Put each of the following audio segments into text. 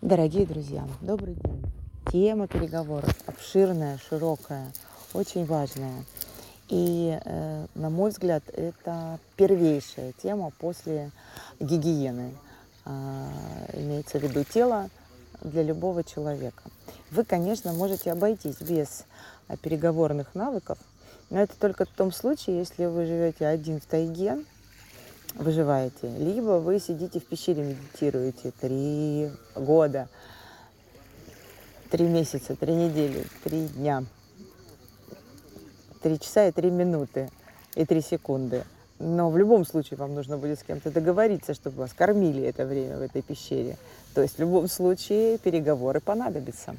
Дорогие друзья, добрый день. Тема переговоров обширная, широкая, очень важная. И, э, на мой взгляд, это первейшая тема после гигиены. Э, имеется в виду тело для любого человека. Вы, конечно, можете обойтись без э, переговорных навыков, но это только в том случае, если вы живете один в тайге, выживаете, либо вы сидите в пещере, медитируете три года, три месяца, три недели, три дня, три часа и три минуты и три секунды. Но в любом случае вам нужно будет с кем-то договориться, чтобы вас кормили это время в этой пещере. То есть в любом случае переговоры понадобятся.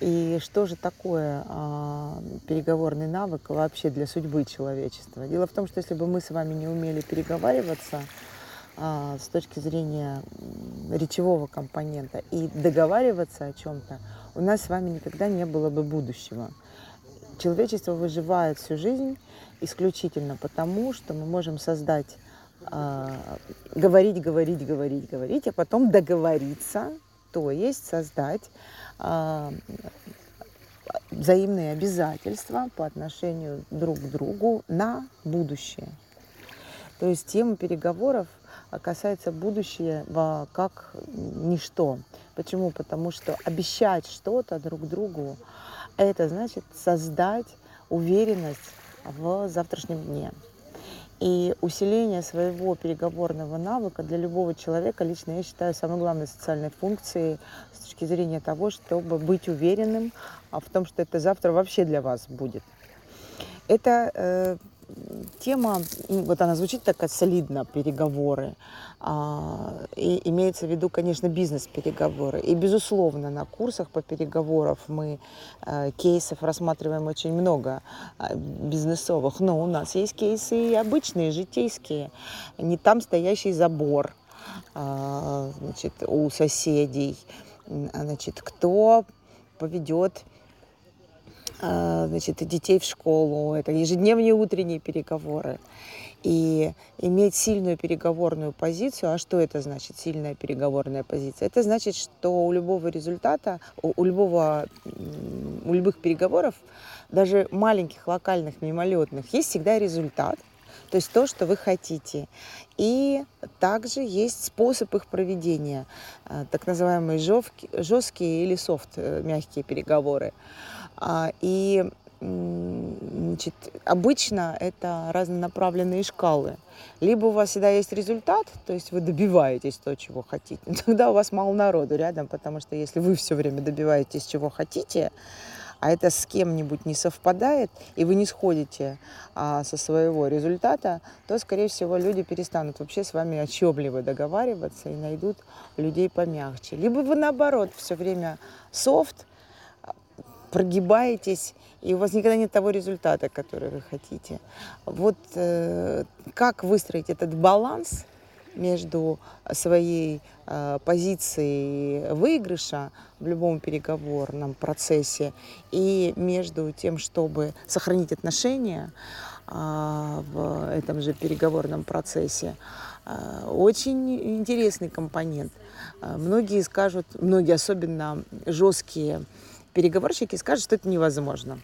И что же такое а, переговорный навык вообще для судьбы человечества? Дело в том, что если бы мы с вами не умели переговариваться а, с точки зрения речевого компонента и договариваться о чем-то, у нас с вами никогда не было бы будущего. Человечество выживает всю жизнь исключительно потому, что мы можем создать, а, говорить, говорить, говорить, говорить, а потом договориться, то есть создать а, взаимные обязательства по отношению друг к другу на будущее. То есть тема переговоров касается будущего как ничто. Почему? Потому что обещать что-то друг другу, это значит создать уверенность в завтрашнем дне. И усиление своего переговорного навыка для любого человека, лично я считаю, самой главной социальной функцией с точки зрения того, чтобы быть уверенным в том, что это завтра вообще для вас будет. Это э, тема, вот она звучит так солидно, переговоры. А, и имеется в виду, конечно, бизнес-переговоры. И, безусловно, на курсах по переговорам мы а, кейсов рассматриваем очень много а, бизнесовых. Но у нас есть кейсы и обычные, житейские. Не там стоящий забор а, значит, у соседей. Значит, кто поведет а, значит, детей в школу, это ежедневные утренние переговоры. И иметь сильную переговорную позицию, а что это значит, сильная переговорная позиция? Это значит, что у любого результата, у, любого, у любых переговоров, даже маленьких, локальных, мимолетных, есть всегда результат, то есть то, что вы хотите. И также есть способ их проведения, а, так называемые жесткие или софт, э, мягкие переговоры. А, и значит, обычно это разнонаправленные шкалы. Либо у вас всегда есть результат, то есть вы добиваетесь то, чего хотите, тогда у вас мало народу рядом, потому что если вы все время добиваетесь, чего хотите, а это с кем-нибудь не совпадает, и вы не сходите а, со своего результата, то, скорее всего, люди перестанут вообще с вами о договариваться и найдут людей помягче. Либо вы, наоборот, все время софт, прогибаетесь, и у вас никогда нет того результата, который вы хотите. Вот э, как выстроить этот баланс между своей э, позицией выигрыша в любом переговорном процессе и между тем, чтобы сохранить отношения э, в этом же переговорном процессе, э, очень интересный компонент. Э, многие скажут, многие особенно жесткие переговорщики скажут, что это невозможно.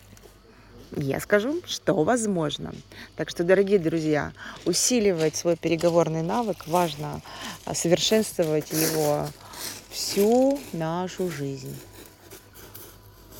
Я скажу, что возможно. Так что, дорогие друзья, усиливать свой переговорный навык важно, совершенствовать его всю нашу жизнь.